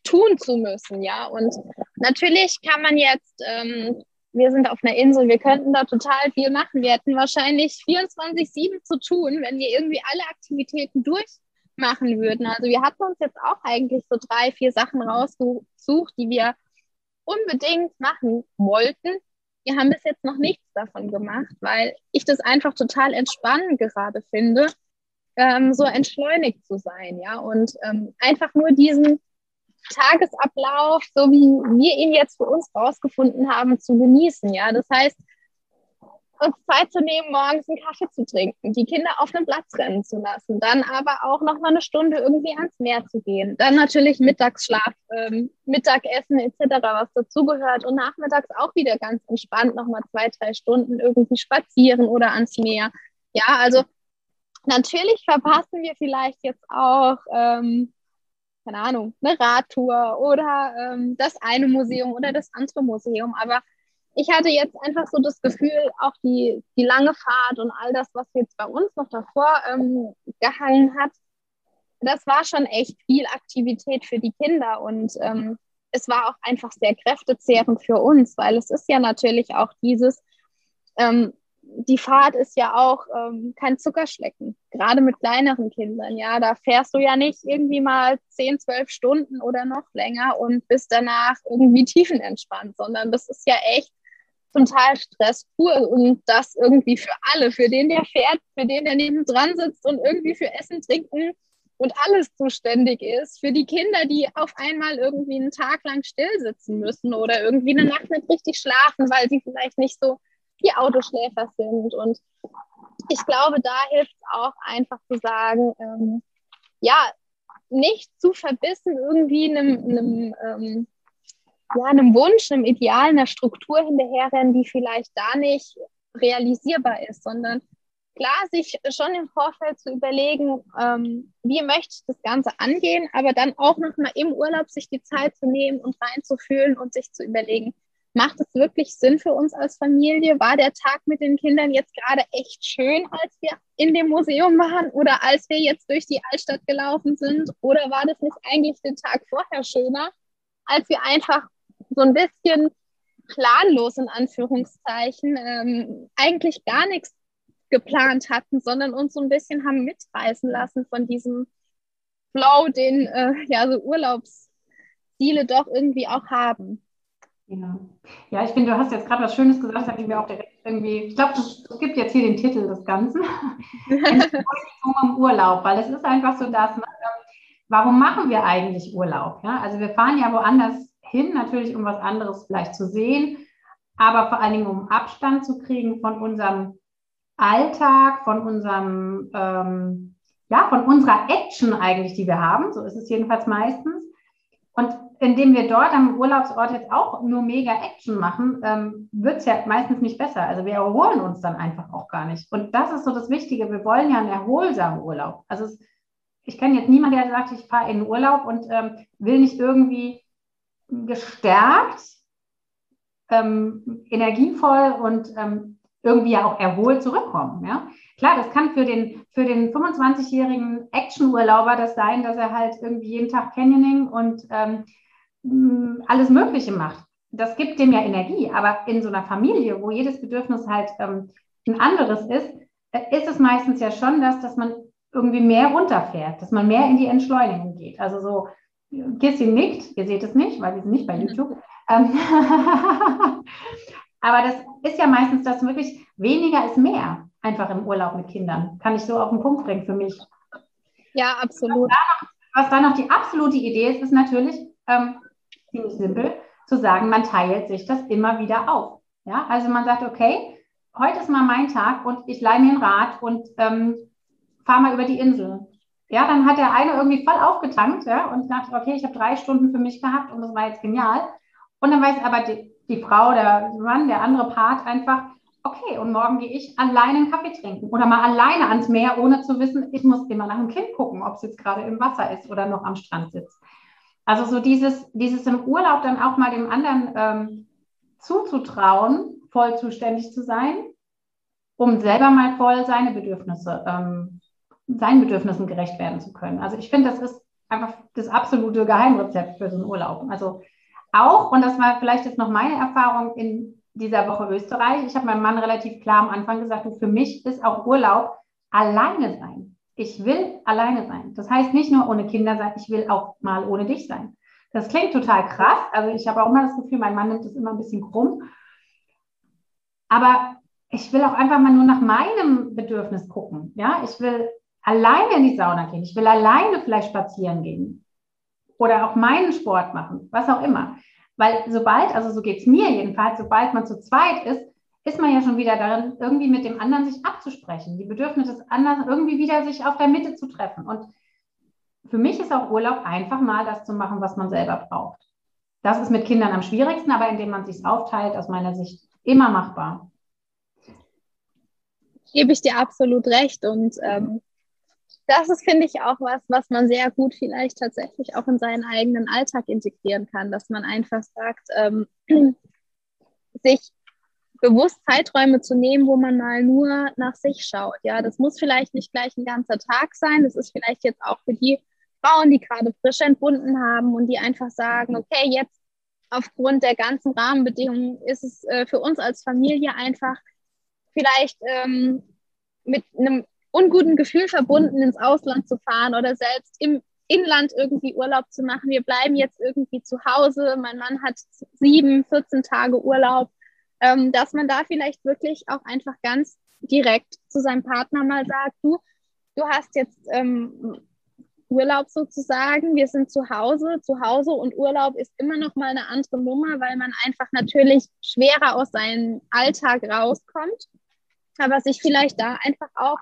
tun zu müssen, ja. Und natürlich kann man jetzt, ähm, wir sind auf einer Insel, wir könnten da total viel machen. Wir hätten wahrscheinlich 24-7 zu tun, wenn wir irgendwie alle Aktivitäten durchmachen würden. Also wir hatten uns jetzt auch eigentlich so drei, vier Sachen rausgesucht, die wir unbedingt machen wollten. Wir haben bis jetzt noch nichts davon gemacht, weil ich das einfach total entspannend gerade finde, ähm, so entschleunigt zu sein, ja, und ähm, einfach nur diesen Tagesablauf, so wie wir ihn jetzt für uns rausgefunden haben, zu genießen. Ja, das heißt, uns Zeit zu nehmen, morgens einen Kaffee zu trinken, die Kinder auf den Platz rennen zu lassen, dann aber auch noch mal eine Stunde irgendwie ans Meer zu gehen, dann natürlich Mittagsschlaf, ähm, Mittagessen etc., was dazugehört und nachmittags auch wieder ganz entspannt noch mal zwei, drei Stunden irgendwie spazieren oder ans Meer. Ja, also natürlich verpassen wir vielleicht jetzt auch ähm, keine Ahnung, eine Radtour oder ähm, das eine Museum oder das andere Museum. Aber ich hatte jetzt einfach so das Gefühl, auch die, die lange Fahrt und all das, was jetzt bei uns noch davor ähm, gehangen hat, das war schon echt viel Aktivität für die Kinder und ähm, es war auch einfach sehr kräftezehrend für uns, weil es ist ja natürlich auch dieses, ähm, die Fahrt ist ja auch ähm, kein Zuckerschlecken, gerade mit kleineren Kindern. Ja, da fährst du ja nicht irgendwie mal 10, 12 Stunden oder noch länger und bist danach irgendwie tiefenentspannt, sondern das ist ja echt zum Teil Stress pur und das irgendwie für alle, für den, der fährt, für den, der neben dran sitzt und irgendwie für Essen, Trinken und alles zuständig ist, für die Kinder, die auf einmal irgendwie einen Tag lang still sitzen müssen oder irgendwie eine Nacht nicht richtig schlafen, weil sie vielleicht nicht so die Autoschläfer sind. Und ich glaube, da hilft es auch einfach zu sagen, ähm, ja, nicht zu verbissen irgendwie einem, einem ähm, ja, einem Wunsch, einem Ideal, einer Struktur hinterherrennen, die vielleicht da nicht realisierbar ist, sondern klar, sich schon im Vorfeld zu überlegen, ähm, wie möchte ich das Ganze angehen, aber dann auch nochmal im Urlaub sich die Zeit zu nehmen und reinzufühlen und sich zu überlegen, macht es wirklich Sinn für uns als Familie? War der Tag mit den Kindern jetzt gerade echt schön, als wir in dem Museum waren oder als wir jetzt durch die Altstadt gelaufen sind? Oder war das nicht eigentlich den Tag vorher schöner, als wir einfach so ein bisschen planlos in Anführungszeichen ähm, eigentlich gar nichts geplant hatten, sondern uns so ein bisschen haben mitreißen lassen von diesem Flow, den äh, ja so Urlaubsziele doch irgendwie auch haben.
Ja. ja, ich finde, du hast jetzt gerade was Schönes gesagt, habe ich mir auch direkt irgendwie, ich glaube, es gibt jetzt hier den Titel des Ganzen. im Urlaub, weil es ist einfach so, dass, ne, warum machen wir eigentlich Urlaub? Ja? Also wir fahren ja woanders hin, natürlich um was anderes vielleicht zu sehen, aber vor allen Dingen um Abstand zu kriegen von unserem Alltag, von unserem, ähm, ja, von unserer Action eigentlich, die wir haben. So ist es jedenfalls meistens. Und indem wir dort am Urlaubsort jetzt auch nur mega Action machen, ähm, wird es ja meistens nicht besser. Also wir erholen uns dann einfach auch gar nicht. Und das ist so das Wichtige. Wir wollen ja einen erholsamen Urlaub. Also es, ich kenne jetzt niemanden, der sagt, ich fahre in den Urlaub und ähm, will nicht irgendwie gestärkt, ähm, energievoll und ähm, irgendwie ja auch erholt zurückkommen. Ja? Klar, das kann für den, für den 25-jährigen Action-Urlauber das sein, dass er halt irgendwie jeden Tag Canyoning und ähm, alles Mögliche macht. Das gibt dem ja Energie. Aber in so einer Familie, wo jedes Bedürfnis halt ähm, ein anderes ist, äh, ist es meistens ja schon das, dass man irgendwie mehr runterfährt, dass man mehr in die Entschleunigung geht. Also so Kissy nickt, ihr seht es nicht, weil wir sind nicht bei YouTube. Ähm, aber das ist ja meistens das wirklich, weniger ist mehr, einfach im Urlaub mit Kindern. Kann ich so auf den Punkt bringen für mich.
Ja, absolut.
Was da noch, was da noch die absolute Idee ist, ist natürlich ähm, ziemlich simpel, zu sagen, man teilt sich das immer wieder auf. Ja, also man sagt, okay, heute ist mal mein Tag und ich leihe mir ein Rad und ähm, fahre mal über die Insel ja, dann hat der eine irgendwie voll aufgetankt ja, und dachte, okay, ich habe drei Stunden für mich gehabt und das war jetzt genial. Und dann weiß aber die, die Frau, der Mann, der andere Part einfach, okay, und morgen gehe ich alleine einen Kaffee trinken oder mal alleine ans Meer, ohne zu wissen, ich muss immer nach dem Kind gucken, ob es jetzt gerade im Wasser ist oder noch am Strand sitzt. Also so dieses, dieses im Urlaub dann auch mal dem anderen ähm, zuzutrauen, voll zuständig zu sein, um selber mal voll seine Bedürfnisse ähm, seinen Bedürfnissen gerecht werden zu können. Also ich finde, das ist einfach das absolute Geheimrezept für so einen Urlaub. Also auch, und das war vielleicht jetzt noch meine Erfahrung in dieser Woche Österreich, ich habe meinem Mann relativ klar am Anfang gesagt, du, für mich ist auch Urlaub alleine sein. Ich will alleine sein. Das heißt nicht nur ohne Kinder sein, ich will auch mal ohne dich sein. Das klingt total krass. Also ich habe auch immer das Gefühl, mein Mann nimmt das immer ein bisschen krumm. Aber ich will auch einfach mal nur nach meinem Bedürfnis gucken. Ja, ich will alleine in die Sauna gehen. Ich will alleine vielleicht spazieren gehen. oder auch meinen Sport machen, was auch immer. Weil sobald, also so geht es mir jedenfalls, sobald man zu zweit ist, ist man ja schon wieder darin, irgendwie mit dem anderen sich abzusprechen, die Bedürfnisse des anderen irgendwie wieder sich auf der Mitte zu treffen. Und für mich ist auch Urlaub einfach mal das zu machen, was man selber braucht. Das ist mit Kindern am schwierigsten, aber indem man sich aufteilt, aus meiner Sicht immer machbar.
Gebe ich dir absolut recht. Und ähm, das ist, finde ich, auch was, was man sehr gut vielleicht tatsächlich auch in seinen eigenen Alltag integrieren kann, dass man einfach sagt, ähm, sich bewusst Zeiträume zu nehmen, wo man mal nur nach sich schaut. Ja, das muss vielleicht nicht gleich ein ganzer Tag sein. Das ist vielleicht jetzt auch für die Frauen, die gerade frisch entbunden haben und die einfach sagen, okay, jetzt aufgrund der ganzen Rahmenbedingungen ist es äh, für uns als Familie einfach vielleicht ähm, mit einem unguten Gefühl verbunden, ins Ausland zu fahren oder selbst im Inland irgendwie Urlaub zu machen. Wir bleiben jetzt irgendwie zu Hause. Mein Mann hat sieben, 14 Tage Urlaub, ähm, dass man da vielleicht wirklich auch einfach ganz direkt zu seinem Partner mal sagt, du, du hast jetzt ähm, Urlaub sozusagen. Wir sind zu Hause. Zu Hause und Urlaub ist immer noch mal eine andere Nummer, weil man einfach natürlich schwerer aus seinem Alltag rauskommt. Aber sich vielleicht da einfach auch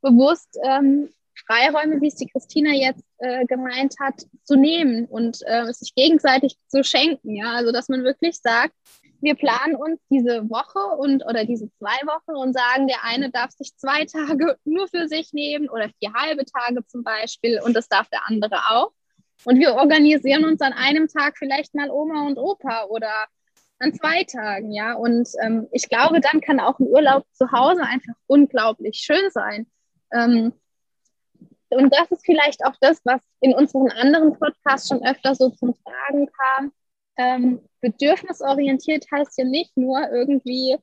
bewusst ähm, Freiräume, wie es die Christina jetzt äh, gemeint hat, zu nehmen und äh, sich gegenseitig zu schenken. Ja, also dass man wirklich sagt, wir planen uns diese Woche und oder diese zwei Wochen und sagen, der eine darf sich zwei Tage nur für sich nehmen oder vier halbe Tage zum Beispiel und das darf der andere auch. Und wir organisieren uns an einem Tag vielleicht mal Oma und Opa oder an zwei Tagen, ja. Und ähm, ich glaube, dann kann auch ein Urlaub zu Hause einfach unglaublich schön sein. Ähm, und das ist vielleicht auch das, was in unseren anderen Podcasts schon öfter so zum Tragen kam. Ähm, bedürfnisorientiert heißt ja nicht nur irgendwie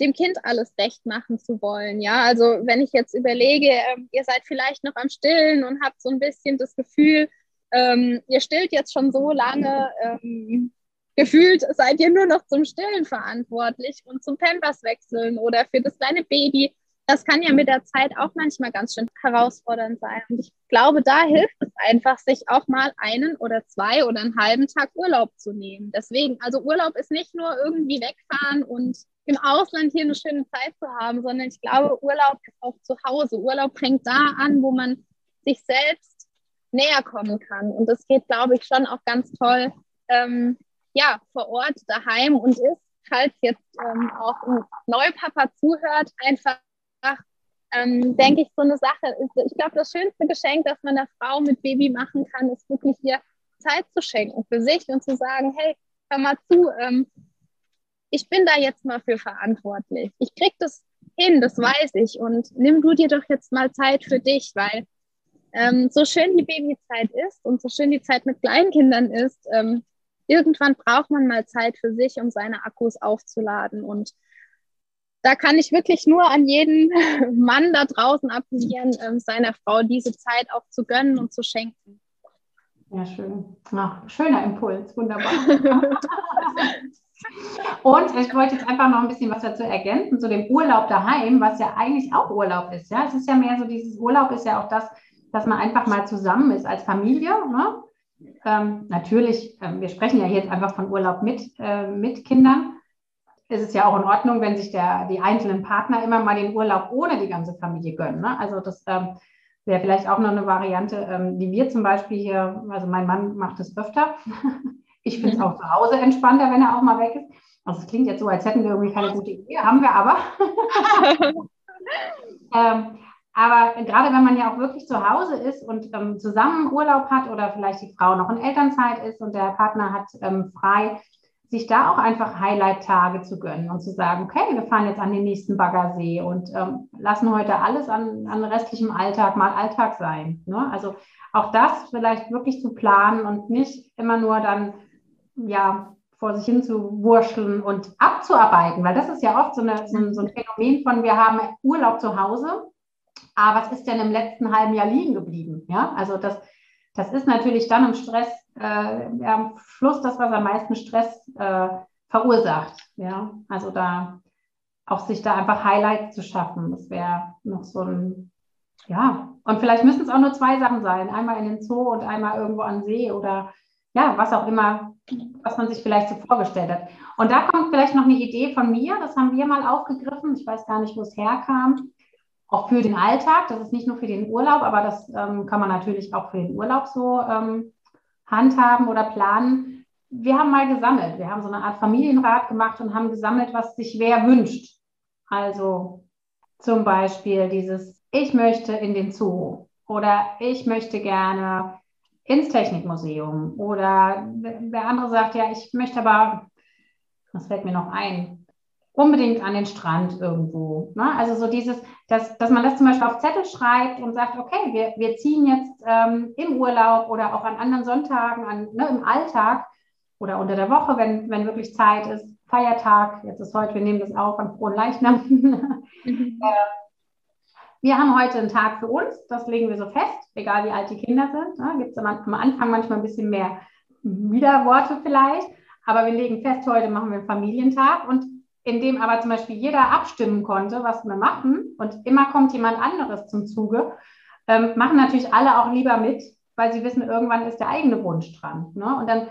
dem Kind alles recht machen zu wollen. Ja, also wenn ich jetzt überlege, ähm, ihr seid vielleicht noch am Stillen und habt so ein bisschen das Gefühl, ähm, ihr stillt jetzt schon so lange, ähm, gefühlt seid ihr nur noch zum Stillen verantwortlich und zum Pampers wechseln oder für das kleine Baby das kann ja mit der Zeit auch manchmal ganz schön herausfordernd sein. Und ich glaube, da hilft es einfach, sich auch mal einen oder zwei oder einen halben Tag Urlaub zu nehmen. Deswegen, also Urlaub ist nicht nur irgendwie wegfahren und im Ausland hier eine schöne Zeit zu haben, sondern ich glaube, Urlaub ist auch zu Hause. Urlaub fängt da an, wo man sich selbst näher kommen kann. Und das geht, glaube ich, schon auch ganz toll, ähm, ja, vor Ort, daheim und ist, falls jetzt ähm, auch ein Neupapa zuhört, einfach ähm, denke ich, so eine Sache ist, ich glaube, das schönste Geschenk, das man der Frau mit Baby machen kann, ist wirklich ihr Zeit zu schenken für sich und zu sagen, hey, hör mal zu, ähm, ich bin da jetzt mal für verantwortlich. Ich krieg das hin, das weiß ich. Und nimm du dir doch jetzt mal Zeit für dich, weil ähm, so schön die Babyzeit ist und so schön die Zeit mit Kleinkindern ist, ähm, irgendwann braucht man mal Zeit für sich, um seine Akkus aufzuladen. Und da kann ich wirklich nur an jeden Mann da draußen appellieren, ähm, seiner Frau diese Zeit auch zu gönnen und zu schenken.
Ja, schön. Ach, schöner Impuls, wunderbar. und ich wollte jetzt einfach noch ein bisschen was dazu ergänzen, zu dem Urlaub daheim, was ja eigentlich auch Urlaub ist. Ja, es ist ja mehr so, dieses Urlaub ist ja auch das, dass man einfach mal zusammen ist als Familie. Ne? Ähm, natürlich, ähm, wir sprechen ja jetzt einfach von Urlaub mit, äh, mit Kindern ist es ja auch in Ordnung, wenn sich der, die einzelnen Partner immer mal den Urlaub ohne die ganze Familie gönnen. Ne? Also das ähm, wäre vielleicht auch noch eine Variante, ähm, die wir zum Beispiel hier, also mein Mann macht es öfter. ich finde es mhm. auch zu Hause entspannter, wenn er auch mal weg ist. Also es klingt jetzt so, als hätten wir irgendwie keine gute Idee, haben wir aber. ähm, aber gerade wenn man ja auch wirklich zu Hause ist und ähm, zusammen Urlaub hat oder vielleicht die Frau noch in Elternzeit ist und der Partner hat ähm, frei, sich da auch einfach Highlight-Tage zu gönnen und zu sagen, okay, wir fahren jetzt an den nächsten Baggersee und ähm, lassen heute alles an, an restlichem Alltag mal Alltag sein. Ne? Also auch das vielleicht wirklich zu planen und nicht immer nur dann, ja, vor sich hin zu wurschteln und abzuarbeiten, weil das ist ja oft so, eine, so, ein, so ein Phänomen von, wir haben Urlaub zu Hause, aber was ist denn im letzten halben Jahr liegen geblieben? Ja, also das, das ist natürlich dann im Stress äh, am Schluss das, was am meisten Stress äh, verursacht. Ja, also da auch sich da einfach Highlights zu schaffen, das wäre noch so ein ja, und vielleicht müssen es auch nur zwei Sachen sein. Einmal in den Zoo und einmal irgendwo an See oder ja, was auch immer, was man sich vielleicht so vorgestellt hat. Und da kommt vielleicht noch eine Idee von mir, das haben wir mal aufgegriffen. Ich weiß gar nicht, wo es herkam. Auch für den Alltag, das ist nicht nur für den Urlaub, aber das ähm, kann man natürlich auch für den Urlaub so ähm, handhaben oder planen. Wir haben mal gesammelt. Wir haben so eine Art Familienrat gemacht und haben gesammelt, was sich wer wünscht. Also zum Beispiel dieses, ich möchte in den Zoo oder ich möchte gerne ins Technikmuseum oder der andere sagt, ja, ich möchte aber, was fällt mir noch ein, unbedingt an den Strand irgendwo. Ne? Also so dieses, dass, dass man das zum Beispiel auf Zettel schreibt und sagt, okay, wir, wir ziehen jetzt ähm, im Urlaub oder auch an anderen Sonntagen, an, ne, im Alltag oder unter der Woche, wenn, wenn wirklich Zeit ist, Feiertag, jetzt ist heute, wir nehmen das auf am frohen Leichnam. mhm. äh, wir haben heute einen Tag für uns, das legen wir so fest, egal wie alt die Kinder sind. Ne? Gibt es am, am Anfang manchmal ein bisschen mehr Widerworte vielleicht, aber wir legen fest, heute machen wir einen Familientag und in dem aber zum Beispiel jeder abstimmen konnte, was wir machen und immer kommt jemand anderes zum Zuge, ähm, machen natürlich alle auch lieber mit, weil sie wissen, irgendwann ist der eigene Wunsch dran. Ne? Und dann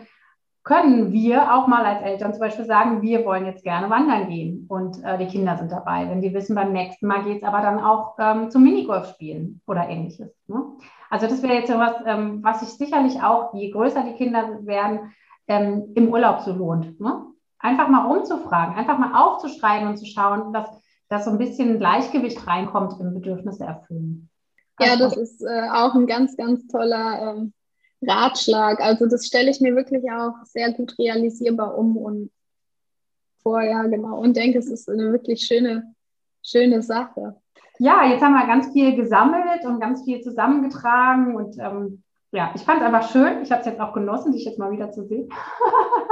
können wir auch mal als Eltern zum Beispiel sagen, wir wollen jetzt gerne wandern gehen und äh, die Kinder sind dabei. Wenn die wissen, beim nächsten Mal geht es aber dann auch ähm, zum Minigolf spielen oder ähnliches. Ne? Also das wäre jetzt so was, ähm, was sich sicherlich auch, je größer die Kinder werden, ähm, im Urlaub so lohnt. Ne? Einfach mal umzufragen, einfach mal aufzuschreiben und zu schauen, dass, dass so ein bisschen Gleichgewicht reinkommt im Bedürfnisse erfüllen.
Ja, das ist äh, auch ein ganz, ganz toller ähm, Ratschlag. Also das stelle ich mir wirklich auch sehr gut realisierbar um und vorher, genau. Und denke, es ist eine wirklich schöne, schöne Sache.
Ja, jetzt haben wir ganz viel gesammelt und ganz viel zusammengetragen und ähm, ja, ich fand es einfach schön. Ich habe es jetzt auch genossen, dich jetzt mal wieder zu sehen.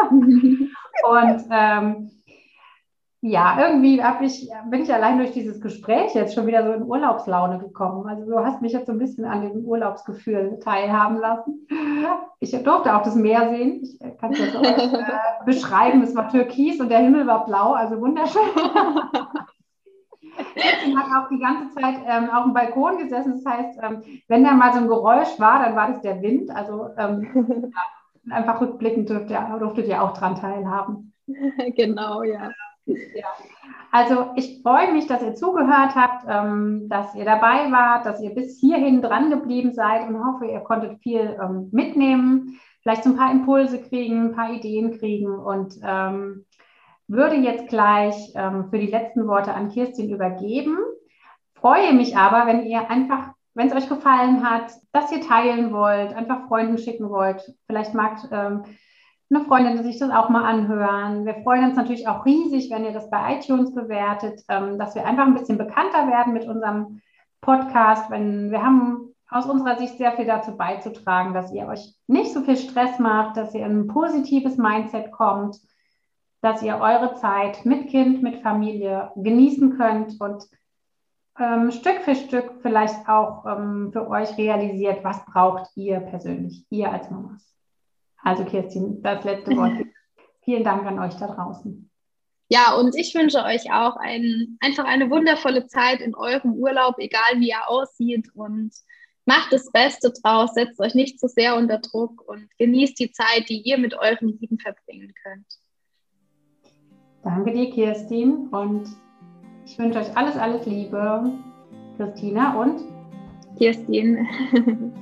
und ähm, ja, irgendwie ich, bin ich allein durch dieses Gespräch jetzt schon wieder so in Urlaubslaune gekommen. Also du hast mich jetzt so ein bisschen an dem Urlaubsgefühl teilhaben lassen. Ich durfte auch das Meer sehen. Ich kann es jetzt auch äh, beschreiben. Es war türkis und der Himmel war blau, also wunderschön. Ich habe auch die ganze Zeit ähm, auf dem Balkon gesessen. Das heißt, ähm, wenn da mal so ein Geräusch war, dann war das der Wind. Also ähm, einfach rückblickend durftet ihr, durftet ihr auch dran teilhaben.
Genau, ja.
Ja. Also ich freue mich, dass ihr zugehört habt, ähm, dass ihr dabei wart, dass ihr bis hierhin dran geblieben seid und hoffe, ihr konntet viel ähm, mitnehmen, vielleicht so ein paar Impulse kriegen, ein paar Ideen kriegen und ähm, würde jetzt gleich für die letzten Worte an Kirstin übergeben. Freue mich aber, wenn ihr einfach, wenn es euch gefallen hat, dass ihr teilen wollt, einfach Freunden schicken wollt. Vielleicht mag ähm, eine Freundin sich das auch mal anhören. Wir freuen uns natürlich auch riesig, wenn ihr das bei iTunes bewertet, ähm, dass wir einfach ein bisschen bekannter werden mit unserem Podcast. Wenn wir haben aus unserer Sicht sehr viel dazu beizutragen, dass ihr euch nicht so viel Stress macht, dass ihr in ein positives Mindset kommt, dass ihr eure Zeit mit Kind, mit Familie genießen könnt und ähm, Stück für Stück vielleicht auch ähm, für euch realisiert, was braucht ihr persönlich, ihr als Mamas. Also Kirstin, das letzte Wort. Vielen Dank an euch da draußen.
Ja, und ich wünsche euch auch ein, einfach eine wundervolle Zeit in eurem Urlaub, egal wie er aussieht. Und macht das Beste draus, setzt euch nicht zu so sehr unter Druck und genießt die Zeit, die ihr mit euren Lieben verbringen könnt.
Danke dir, Kirstin. Und ich wünsche euch alles, alles Liebe. Christina und
Kirstin.